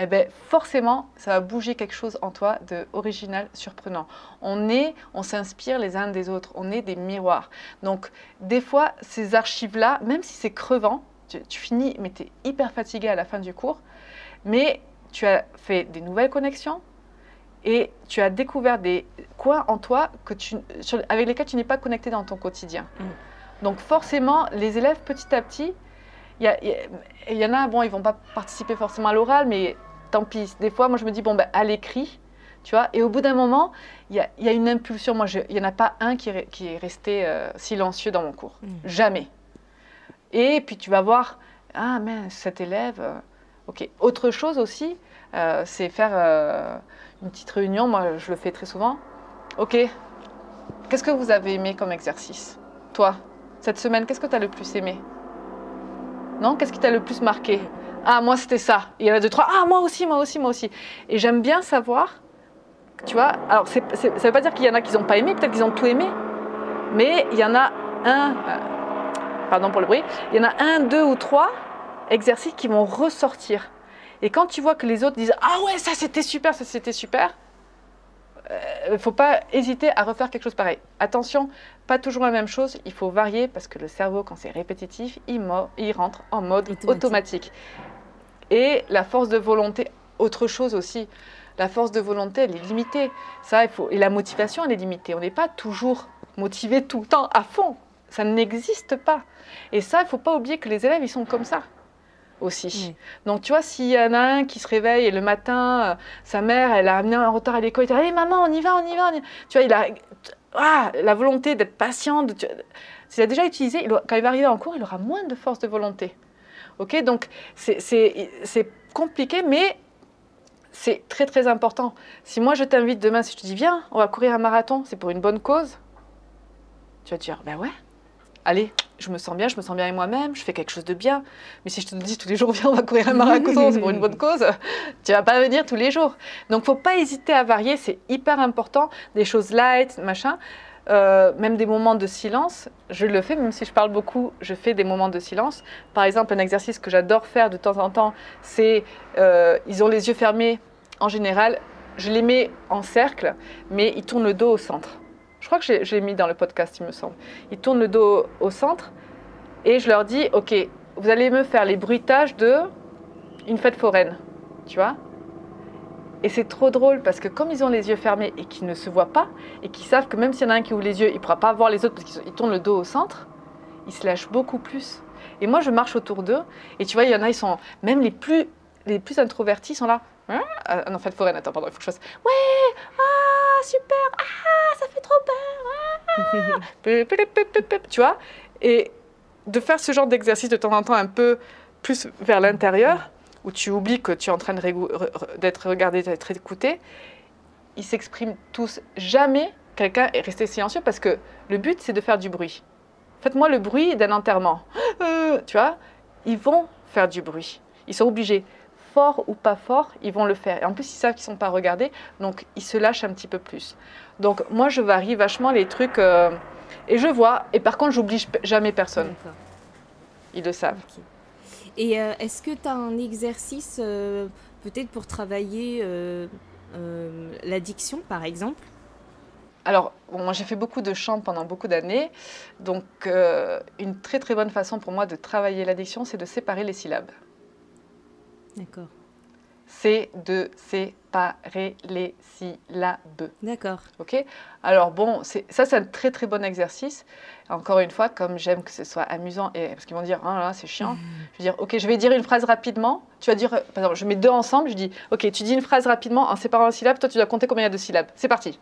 Eh bien, forcément, ça va bouger quelque chose en toi de original, surprenant. On est, on s'inspire les uns des autres, on est des miroirs. Donc, des fois, ces archives-là, même si c'est crevant, tu, tu finis, mais tu es hyper fatigué à la fin du cours, mais tu as fait des nouvelles connexions et tu as découvert des coins en toi que tu, sur- avec lesquels tu n'es pas connecté dans ton quotidien. Mm. Donc, forcément, les élèves, petit à petit, il y, y y en a, bon, ils vont pas participer forcément à l'oral, mais tant pis. Des fois, moi, je me dis, bon, ben, à l'écrit, tu vois. Et au bout d'un moment, il y a, il y a une impulsion. Moi, je- il n'y en a pas un qui est, qui est resté euh, silencieux dans mon cours. Mm. Jamais. Et puis, tu vas voir, ah, mais cet élève. euh, ok. Autre chose aussi, euh, c'est faire une petite réunion. Moi, je le fais très souvent. Ok. Qu'est-ce que vous avez aimé comme exercice Toi cette semaine, qu'est-ce que tu as le plus aimé? Non? Qu'est-ce qui t'a le plus marqué? Ah, moi, c'était ça. Il y en a deux, trois. Ah, moi aussi, moi aussi, moi aussi. Et j'aime bien savoir, tu vois, alors ça ne veut pas dire qu'il y en a qui n'ont pas aimé, peut-être qu'ils ont tout aimé, mais il y en a un, euh, pardon pour le bruit, il y en a un, deux ou trois exercices qui vont ressortir. Et quand tu vois que les autres disent Ah ouais, ça c'était super, ça c'était super, il euh, ne faut pas hésiter à refaire quelque chose pareil. Attention, pas toujours la même chose, il faut varier parce que le cerveau, quand c'est répétitif, il, il, rentre en mode automatique. Et la force de volonté, autre chose aussi, la force de volonté, elle est limitée. Ça, il faut, et la motivation, elle est limitée. On n'est pas toujours motivé tout le temps à fond. Ça n'existe pas. Et ça, il ne faut pas oublier que les élèves, ils sont comme ça aussi. Donc, tu vois, s'il y en a un qui se réveille et le matin, euh, sa mère, elle a amené un retard à l'école, il dit hey, maman, on y va, on y va. Tu vois, il a ah, la volonté d'être patient. De, s'il a déjà utilisé, quand il va arriver en cours, il aura moins de force de volonté. Ok, donc c'est compliqué, mais c'est très très important. Si moi je t'invite demain, si je te dis viens, on va courir un marathon, c'est pour une bonne cause, tu vas te dire ben ouais, allez, je me sens bien, je me sens bien avec moi-même, je fais quelque chose de bien. Mais si je te dis tous les jours, viens, on va courir un marathon, c'est pour une bonne cause, tu vas pas venir tous les jours. Donc, faut pas hésiter à varier, c'est hyper important. Des choses light, machin. Euh, même des moments de silence, je le fais, même si je parle beaucoup, je fais des moments de silence. Par exemple, un exercice que j'adore faire de temps en temps, c'est, euh, ils ont les yeux fermés en général, je les mets en cercle, mais ils tournent le dos au centre. Je crois que j'ai mis dans le podcast, il me semble. Ils tournent le dos au centre et je leur dis, ok, vous allez me faire les bruitages de une fête foraine, tu vois et c'est trop drôle parce que comme ils ont les yeux fermés et qu'ils ne se voient pas, et qu'ils savent que même s'il y en a un qui ouvre les yeux, il ne pourra pas voir les autres parce qu'ils tournent le dos au centre, ils se lâchent beaucoup plus. Et moi, je marche autour d'eux, et tu vois, il y en a, ils sont, même les plus, les plus introvertis sont là. Ah non, fête foraine, attends, pardon, il faut que je fasse. Ouais, ah, super, ah, ça fait trop peur. Ah. tu vois Et de faire ce genre d'exercice de temps en temps un peu plus vers l'intérieur, où tu oublies que tu es en train d'être regardé, d'être écouté, ils s'expriment tous. Jamais quelqu'un est resté silencieux parce que le but, c'est de faire du bruit. Faites-moi le bruit d'un enterrement. Euh, tu vois Ils vont faire du bruit. Ils sont obligés fort ou pas fort, ils vont le faire. Et en plus, ils savent qu'ils ne sont pas regardés, donc ils se lâchent un petit peu plus. Donc moi, je varie vachement les trucs euh, et je vois. Et par contre, j'oblige jamais personne. Ils le savent. Et euh, est-ce que tu as un exercice euh, peut-être pour travailler l'addiction, par exemple? Alors, moi j'ai fait beaucoup de chant pendant beaucoup d'années, donc une très très bonne façon pour moi de travailler l'addiction, c'est de séparer les syllabes. D'accord. C'est de séparer les syllabes. D'accord. Ok Alors bon, ça c'est un très très bon exercice. Encore une fois, comme j'aime que ce soit amusant, et parce qu'ils vont dire, ah là, c'est chiant, mmh. je vais dire, ok, je vais dire une phrase rapidement. Tu vas dire, par exemple, je mets deux ensemble, je dis, ok, tu dis une phrase rapidement en séparant les syllabes, toi tu dois compter combien il y a de syllabes. C'est parti.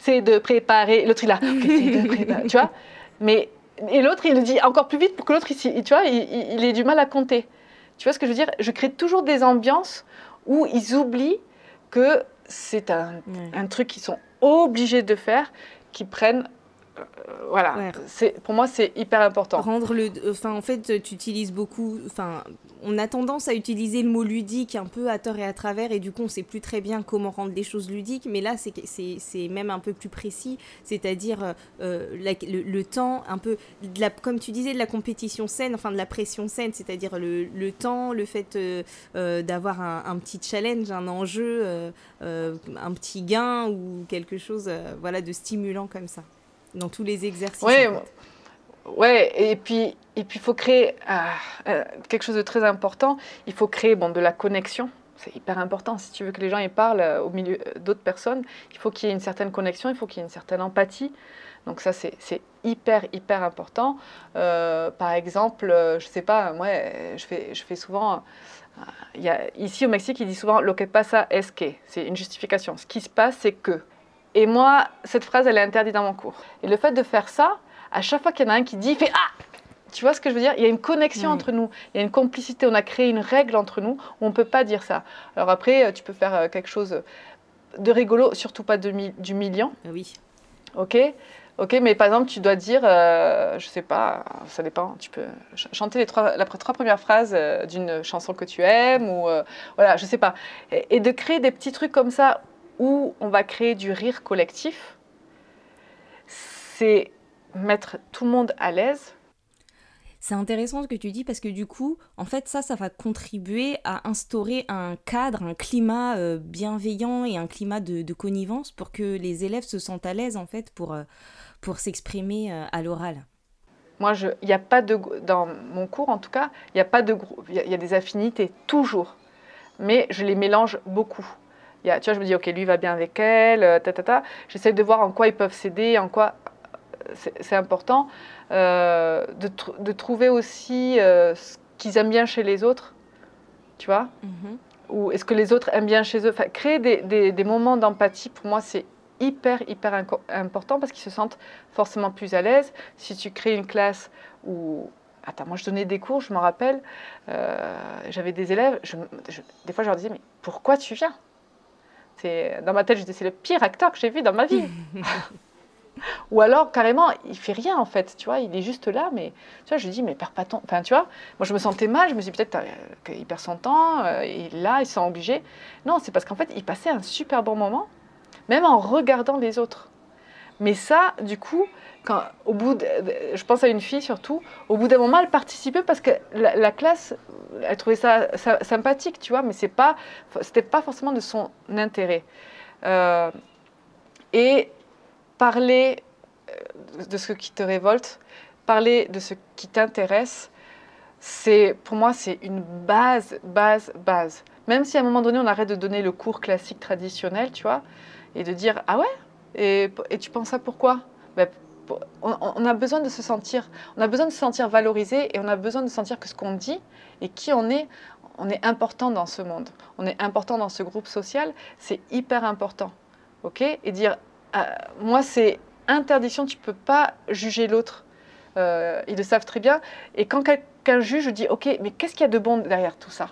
C'est de préparer. L'autre il a, c'est de préparer. tu vois Mais et l'autre il le dit encore plus vite pour que l'autre, tu vois, il, il ait du mal à compter. Tu vois ce que je veux dire? Je crée toujours des ambiances où ils oublient que c'est un, un truc qu'ils sont obligés de faire, qu'ils prennent euh, voilà, c'est pour moi c'est hyper important. Rendre le, enfin en fait tu utilises beaucoup, enfin on a tendance à utiliser le mot ludique un peu à tort et à travers et du coup on sait plus très bien comment rendre les choses ludiques, mais là c'est c'est même un peu plus précis, c'est-à-dire euh, le, temps un peu de la, comme tu disais de la compétition saine, enfin de la pression saine, c'est-à-dire le, le, temps, le fait euh, d'avoir un, un, petit challenge, un enjeu, un petit gain ou quelque chose, voilà de stimulant comme ça dans tous les exercices. Oui, ouais, et puis et puis il faut créer ah, euh, quelque chose de très important. Il faut créer bon de la connexion. C'est hyper important. Si tu veux que les gens y parlent euh, au milieu euh, d'autres personnes, il faut qu'il y ait une certaine connexion, il faut qu'il y ait une certaine empathie. Donc ça, c'est hyper, hyper important. par exemple, je sais pas, moi, je fais, je fais souvent... Il y a, ici au Mexique, il dit souvent « lo que pasa es que ». C'est une justification. Ce qui se passe, c'est que. Et moi, cette phrase, elle est interdite dans mon cours. Et le fait de faire ça, à chaque fois qu'il y en a un qui dit, il fait Ah Tu vois ce que je veux dire? Il y a une connexion entre nous, il y a une complicité, on a créé une règle entre nous où on ne peut pas dire ça. Alors après, tu peux faire euh, quelque chose de rigolo, surtout pas de d'humiliant. Ah oui. Ok? Ok, mais par exemple, tu dois dire, euh, je sais pas, ça dépend, tu peux chanter les trois, la trois premières phrases euh, d'une chanson que tu aimes, ou euh, voilà, je sais pas. Et, de créer des petits trucs comme ça où on va créer du rire collectif, c'est mettre tout le monde à l'aise. C'est intéressant ce que tu dis parce que du coup, en fait, ça, ça va contribuer à instaurer un cadre, un climat bienveillant et un climat de, de, connivence pour que les élèves se sentent à l'aise, en fait, pour, pour s'exprimer euh, à l'oral Moi, il n'y a pas de, dans mon cours en tout cas, il n'y a pas de groupe, il y, a des affinités toujours, mais je les mélange beaucoup. Y a, tu vois, je me dis, ok, lui va bien avec elle, euh, ta, ta, ta. J'essaie de voir en quoi ils peuvent s'aider, en quoi euh, c'est important. Euh, de, de, trouver aussi ce qu'ils aiment bien chez les autres, tu vois mm-hmm. Ou est-ce que les autres aiment bien chez eux enfin, Créer des, des, des moments d'empathie, pour moi, c'est hyper, hyper important parce qu'ils se sentent forcément plus à l'aise. Si tu crées une classe où... Attends, moi je donnais des cours, je m'en rappelle, euh, j'avais des élèves, je, des fois je leur disais, mais pourquoi tu viens? Dans ma tête, je disais, c'est le pire acteur que j'ai vu dans ma vie. Ou alors, carrément, il fait rien en fait, tu vois, il est juste là, mais tu vois, je lui dis, mais perds pas ton. Enfin, tu vois, moi je me sentais mal, je me suis dit peut-être euh, qu'il perd son temps, euh, il est là, il se sent obligé. Non, c'est parce qu'en fait, il passait un super bon moment, même en regardant les autres. Mais ça, du coup, quand, au bout je pense à une fille surtout, au bout d'un moment, elle participait parce que la, classe, elle trouvait ça, sympathique, tu vois, mais c'est pas, c'était pas forcément de son intérêt. Euh, et parler euh, de ce qui te révolte, parler de ce qui t'intéresse, c'est, pour moi, c'est une base, base, base. Même si à un moment donné, on arrête de donner le cours classique traditionnel, tu vois, et de dire ah ouais? Et, tu penses ça pourquoi ben, on, a besoin de se sentir on a besoin de se sentir valorisé et on a besoin de sentir que ce qu'on dit et qui on est on est important dans ce monde. On est important dans ce groupe social c'est hyper important ok? Et dire ah, moi c'est interdiction tu peux pas juger l'autre. Euh, ils le savent très bien. Et quand quelqu'un juge je dis ok mais qu'est-ce qu'il y a de bon derrière tout ça?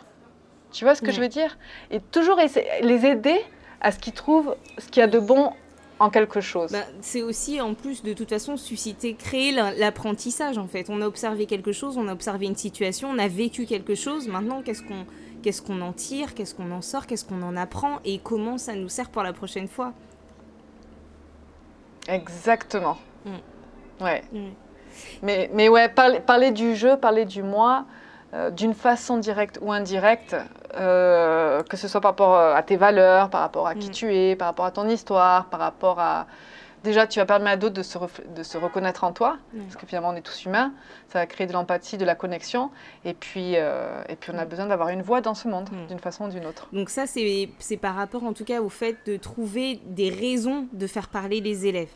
Tu vois ce que je veux dire? Et toujours les aider à ce qu'ils trouvent ce qu'il y a de bon en quelque chose. Bah, c'est aussi en plus de toute façon susciter, créer l'apprentissage en fait. On a observé quelque chose, on a observé une situation, on a vécu quelque chose. Maintenant, qu'est-ce qu'on qu'est-ce qu'on en tire, qu'est-ce qu'on en sort, qu'est-ce qu'on en apprend et comment ça nous sert pour la prochaine fois? Exactement. Mm. Ouais. Mm. Mais, mais ouais, parler, parler du jeu, parler du moi, euh, d'une façon directe ou indirecte, euh, que ce soit par rapport euh, à tes valeurs, par rapport à qui mm. tu es, par rapport à ton histoire, par rapport à... Déjà, tu vas permettre à d'autres de se, de se reconnaître en toi, mm. parce que finalement, on est tous humains. Ça va créer de l'empathie, de la connexion. Et puis, et puis on a mm. besoin d'avoir une voix dans ce monde, d'une façon ou d'une autre. Donc ça, c'est par rapport en tout cas au fait de trouver des raisons de faire parler les élèves.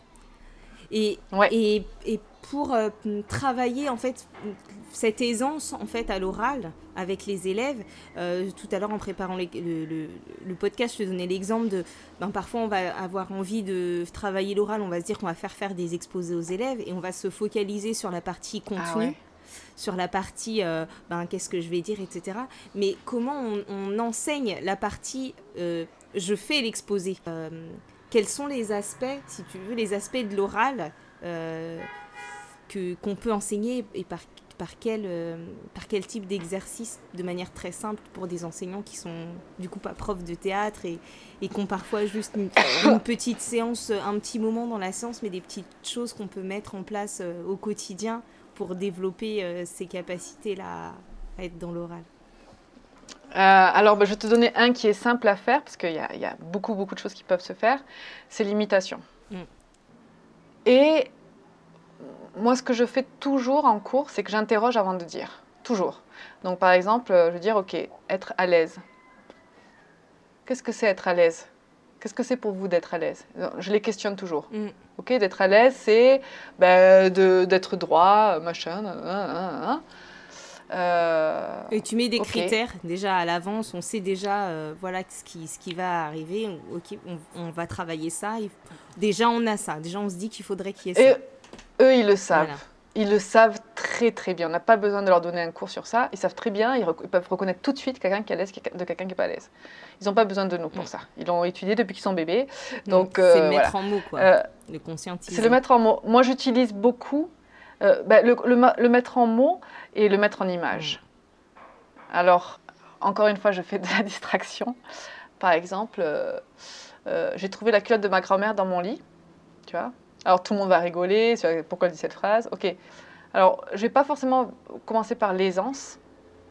Et, et, et pour euh, travailler en fait cette aisance en fait à l'oral avec les élèves. Euh, tout à l'heure en préparant le, le, podcast, je te donnais l'exemple de ben, parfois on va avoir envie de travailler l'oral, on va se dire qu'on va faire faire des exposés aux élèves et on va se focaliser sur la partie ah contenu. sur la partie euh, ben, qu'est-ce que je vais dire, etc. Mais comment on, enseigne la partie je fais l'exposé Quels sont les aspects, si tu veux, les aspects de l'oral qu'on peut enseigner et par, par, quel, euh, par quel type d'exercice de manière très simple pour des enseignants qui sont du coup pas profs de théâtre et, et qui ont parfois juste une, petite séance, un petit moment dans la séance, mais des petites choses qu'on peut mettre en place euh, au quotidien pour développer euh, ces capacités-là à être dans l'oral. Alors, bah, je vais te donner un qui est simple à faire, parce qu'il y, y, a beaucoup, beaucoup de choses qui peuvent se faire, c'est l'imitation. Mm. Et moi, ce que je fais toujours en cours, c'est que j'interroge avant de dire. Toujours. Donc, par exemple, je veux dire, OK, être à l'aise. Qu'est-ce que c'est être à l'aise? Qu'est-ce que c'est pour vous d'être à l'aise? Je les questionne toujours. Mm. OK, d'être à l'aise, c'est ben, d'être droit, machin. Euh, et tu mets des critères déjà à l'avance, on sait déjà euh, voilà ce qui, ce qui va arriver, ok, on, va travailler ça. Déjà on a ça, déjà on se dit qu'il faudrait qu'il y ait ça eux, ils le savent. Ils le savent très très bien. On n'a pas besoin de leur donner un cours sur ça. Ils savent très bien, ils, peuvent reconnaître tout de suite quelqu'un qui est à l'aise de quelqu'un qui n'est pas à l'aise. Ils n'ont pas besoin de nous pour Mm. ça. Ils l'ont étudié depuis qu'ils sont bébés. Donc, c'est euh, le mettre en mots, quoi. Euh, le conscientiser. c'est le mettre en mots. Moi, j'utilise beaucoup euh, bah, le, mettre en mots et le mettre en image. Alors, encore une fois, je fais de la distraction. Par exemple, euh, euh, j'ai trouvé la culotte de ma grand-mère dans mon lit. Tu vois Alors, tout le monde va rigoler. Pourquoi elle dit cette phrase? Ok. Alors, je vais pas forcément commencer par l'aisance,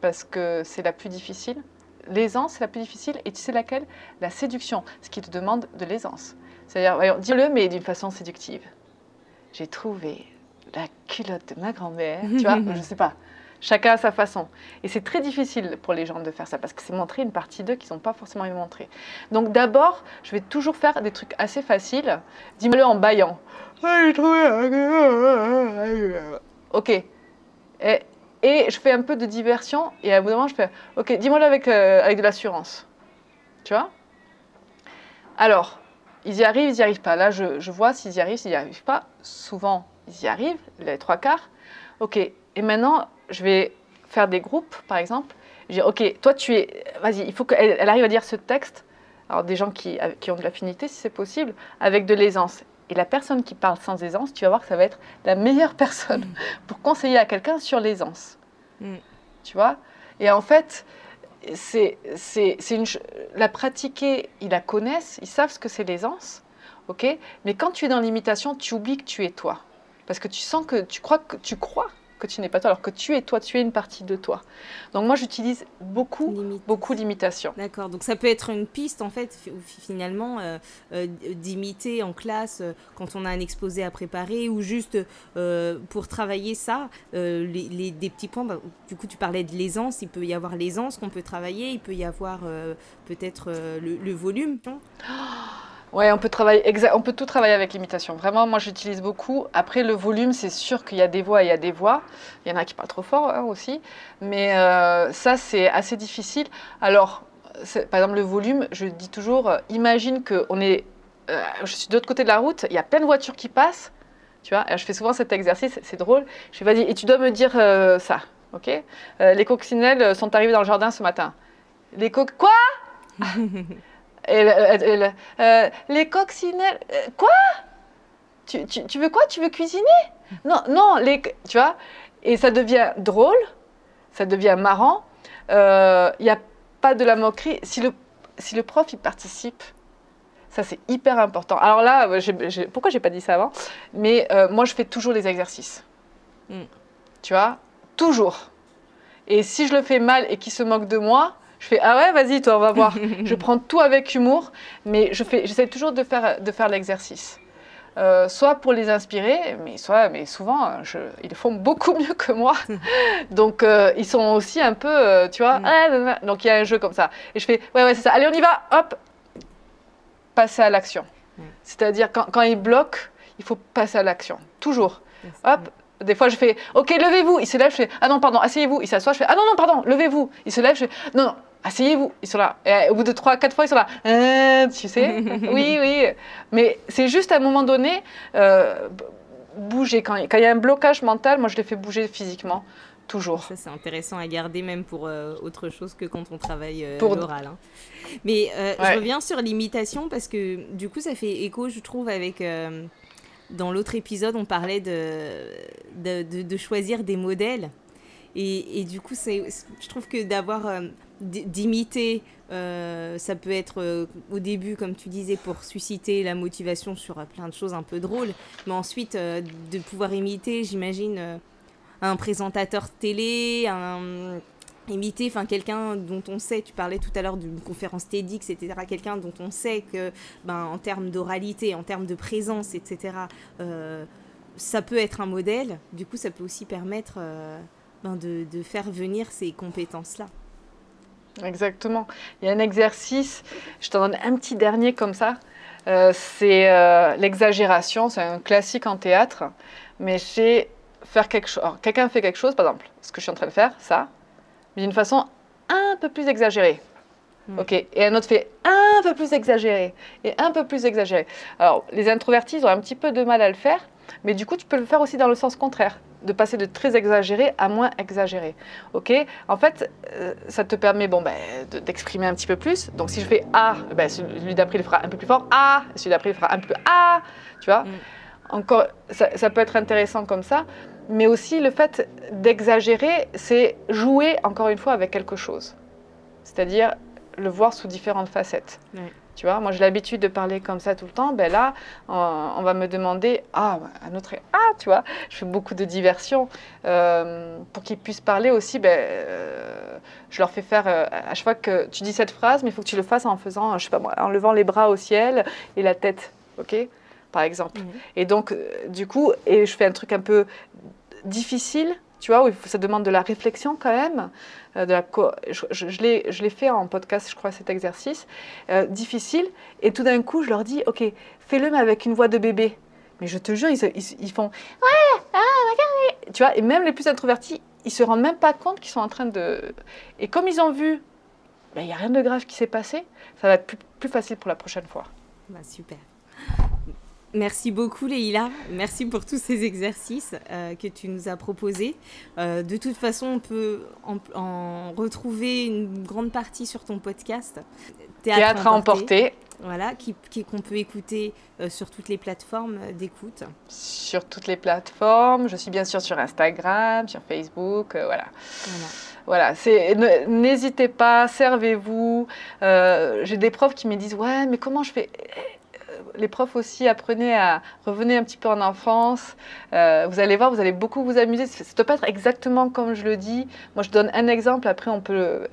parce que c'est la plus difficile. L'aisance, c'est la plus difficile. Et tu sais laquelle? La séduction, ce qui te demande de l'aisance. C'est-à-dire, dis-le, mais d'une façon séductive. J'ai trouvé la culotte de ma grand-mère. Tu vois, je sais pas. Chacun à sa façon. Et c'est très difficile pour les gens de faire ça parce que c'est montrer une partie d'eux qu'ils n'ont pas forcément eu montrer. Donc d'abord, je vais toujours faire des trucs assez faciles. Dis-moi-le en baillant. Ok. Et, et je fais un peu de diversion et à un moment, je fais Ok, dis-moi-le avec, euh, avec de l'assurance. Tu vois? Alors, ils y arrivent, ils n'y arrivent pas. Là, je, je vois s'ils y arrivent, s'ils n'y arrivent pas. Souvent, ils y arrivent, les trois quarts. Ok, et maintenant, je vais faire des groupes, par exemple. Je dis, ok, toi, tu es. Vas-y, il faut qu'elle elle arrive à dire ce texte. Alors, des gens qui, qui ont de l'affinité, si c'est possible, avec de l'aisance. Et la personne qui parle sans aisance, tu vas voir que ça va être la meilleure personne pour conseiller à quelqu'un sur l'aisance. Mm. Tu vois? Et en fait, c'est, c'est, c'est une, la pratiquer, ils la connaissent, ils savent ce que c'est l'aisance, ok? Mais quand tu es dans l'imitation, tu oublies que tu es toi. Parce que tu sens que tu crois que tu crois que tu n'es pas toi, alors que tu es toi, tu es une partie de toi. Donc moi, j'utilise beaucoup, Limite. beaucoup d'imitation. D'accord, donc ça peut être une piste en fait, fi- finalement, euh, euh, d'imiter en classe euh, quand on a un exposé à préparer ou juste pour travailler ça, les, les- des petits points. bah, du coup, tu parlais de l'aisance, il peut y avoir l'aisance qu'on peut travailler, il peut y avoir peut-être le, le volume. non? Ouais, on peut tout travailler avec l'imitation. Vraiment, moi, j'utilise beaucoup. Après, le volume, c'est sûr qu'il y a des voix il y a des voix. Il y en a qui parlent trop fort hein, aussi, mais euh, ça, c'est assez difficile. Alors, par exemple, le volume, je dis toujours, euh, imagine que on est, euh, je suis de l'autre côté de la route, il y a plein de voitures qui passent. Tu vois, je fais souvent cet exercice, c'est drôle. Je fais, vas-y, et tu dois me dire ça, ok? Les coccinelles sont arrivées dans le jardin ce matin. Les coq... Quoi? Et euh, les coccinelles. euh, quoi? Tu, tu- tu veux quoi? Tu veux cuisiner? Non, non, les, tu vois? Et ça devient drôle, ça devient marrant. Il n'y a pas de la moquerie. Si le, si le prof il participe, ça c'est hyper important. Alors là, euh, j'ai- j'ai- pourquoi j'ai pas dit ça avant? Mais euh, moi je fais toujours les exercices. Mm. Tu vois? Toujours. Et si je le fais mal et qu'il se moque de moi, je fais ah ouais, vas-y, toi, on va voir. je prends tout avec humour, mais je fais, j'essaie toujours de faire, de faire l'exercice. Euh, soit pour les inspirer, mais soit, mais souvent, euh, je- ils le font beaucoup mieux que moi. Donc, euh, ils sont aussi un peu, euh, tu vois, Mm. ah, donc il y a un jeu comme ça. Et je fais, ouais, ouais, c'est ça. Allez, on y va, hop, passer à l'action. Mm. C'est-à-dire quand, quand ils bloquent, il faut passer à l'action, toujours. Yes. Hop, des fois, je fais OK, levez-vous. Il se lève, je fais Ah non, pardon, asseyez-vous. Il s'assoit, je fais Ah non, non, pardon, levez-vous. Il se lève, je fais Non, non, asseyez-vous. Ils sont là. Et au bout de trois, quatre fois, ils sont là. Euh, tu sais Oui, oui. Mais c'est juste à un moment donné, euh, bouger. Quand quand il y a un blocage mental, moi, je les fais bouger physiquement, toujours. Ça, c'est intéressant à garder même pour euh, autre chose que quand on travaille euh, Pour- l'oral. hein. Mais euh, je reviens sur l'imitation parce que du coup, ça fait écho, je trouve, avec. euh, dans l'autre épisode, on parlait de, de, de- de choisir des modèles. Et, et du coup, c'est, je trouve que d'avoir. D'imiter, euh, ça peut être euh, au début, comme tu disais, pour susciter la motivation sur euh, plein de choses un peu drôles. Mais ensuite, de pouvoir imiter, j'imagine. un présentateur télé, imiter, enfin quelqu'un dont on sait, tu parlais tout à l'heure d'une conférence TEDx, etc., quelqu'un dont on sait que, ben, en termes d'oralité, en termes de présence, etc., ça peut être un modèle. Du coup, ça peut aussi permettre ben, de, de faire venir ces compétences-là. Exactement. Il y a un exercice, je t'en donne un petit dernier comme ça. Euh, c'est euh, l'exagération, c'est un classique en théâtre, mais c'est faire quelque chose. Quelqu'un fait quelque chose, par exemple, ce que je suis en train de faire, ça, mais d'une façon un peu plus exagérée. Mm. Ok, et un autre fait un peu plus exagéré et un peu plus exagéré. Alors, les introvertis ils ont un petit peu de mal à le faire, mais du coup, tu peux le faire aussi dans le sens contraire. De passer de très exagéré à moins exagéré. Ok En fait, euh, ça te permet bon, ben, d'exprimer un petit peu plus. Donc si je fais A, ben, celui d'après il fera un peu plus fort A, celui d'après il fera un peu A, tu vois mm. Encore, ça, ça, peut être intéressant comme ça. Mais aussi le fait d'exagérer, c'est jouer encore une fois avec quelque chose. C'est-à-dire le voir sous différentes facettes. Tu vois, moi j'ai l'habitude de parler comme ça tout le temps. Ben là, on, va me demander ah un autre ah tu vois, je fais beaucoup de diversion euh, pour qu'ils puissent parler aussi. Ben euh, je leur fais faire euh, à chaque fois que tu dis cette phrase, mais il faut que tu le fasses en faisant je sais pas moi, en levant les bras au ciel et la tête, ok, par exemple. Et donc du coup et je fais un truc un peu difficile tu vois, ça demande de la réflexion quand même. Euh, la je, je, l'ai fait en podcast, je crois, cet exercice, euh, difficile. Et tout d'un coup, je leur dis, OK, fais-le, mais avec une voix de bébé. Mais je te jure, ils, font, ouais, ah, regardez. Tu vois, et même les plus introvertis, ils se rendent même pas compte qu'ils sont en train de... Et comme ils ont vu, ben, il n'y a rien de grave qui s'est passé, ça va être plus, plus facile pour la prochaine fois. Bah, super. Merci beaucoup Leïla, merci pour tous ces exercices euh, que tu nous as proposés. Euh, de toute façon, on peut en, retrouver une grande partie sur ton podcast. Théâtre, à emporter. Voilà, qu'on qui, qu'on peut écouter euh, sur toutes les plateformes d'écoute. Sur toutes les plateformes, je suis bien sûr sur Instagram, sur Facebook, voilà. Voilà. Voilà, n'hésitez pas, servez-vous. J'ai des profs qui me disent ouais, mais comment je fais? Les profs aussi, apprenez à revenir un petit peu en enfance. Euh, vous allez voir, vous allez beaucoup vous amuser. Ça ne doit pas être exactement comme je le dis. Moi, je donne un exemple. Après, on peut.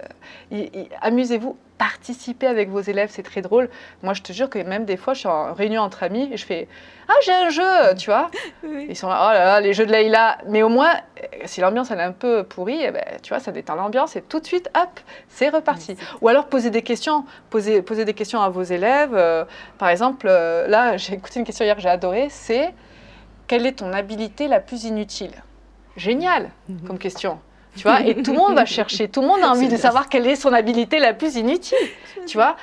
Euh, amusez-vous participer avec vos élèves, c'est très drôle. Moi, je te jure que même des fois, je suis en réunion entre amis et je fais Ah, j'ai un jeu, tu vois? Ils sont là, oh là là, les jeux de Leïla. Mais au moins, si l'ambiance elle est un peu pourrie, eh ben, tu vois, ça détend l'ambiance et tout de suite, hop, c'est reparti. Ou alors poser des questions, poser, poser des questions à vos élèves. Euh, par exemple, euh, là, j'ai écouté une question hier que j'ai adorée c'est Quelle est ton habilité la plus inutile? Génial comme question. Tu vois, et tout le monde va chercher, tout le monde a envie de savoir quelle est son habilité la plus inutile, tu vois.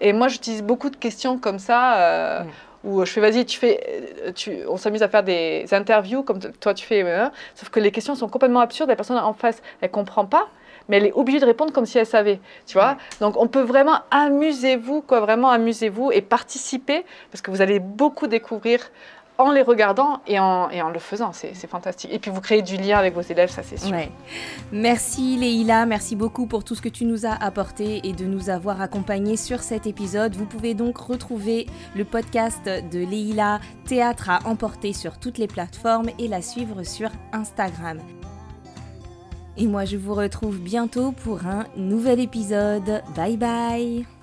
Et moi, j'utilise beaucoup de questions comme ça. Euh, où je fais vas-y, tu fais, euh, tu, on s'amuse à faire des interviews comme toi tu fais, hein. sauf que les questions sont complètement absurdes, la personne en face, elle comprend pas, mais elle est obligée de répondre comme si elle savait, tu vois. Donc on peut vraiment amusez-vous, quoi, vraiment amusez-vous et participer parce que vous allez beaucoup découvrir en les regardant et en, le faisant. C'est fantastique. Et puis vous créez du lien avec vos élèves, ça c'est sûr. Merci Leïla, merci beaucoup pour tout ce que tu nous as apporté et de nous avoir accompagnés sur cet épisode. Vous pouvez donc retrouver le podcast de Leïla Théâtre à emporter sur toutes les plateformes et la suivre sur Instagram. Et moi je vous retrouve bientôt pour un nouvel épisode. Bye bye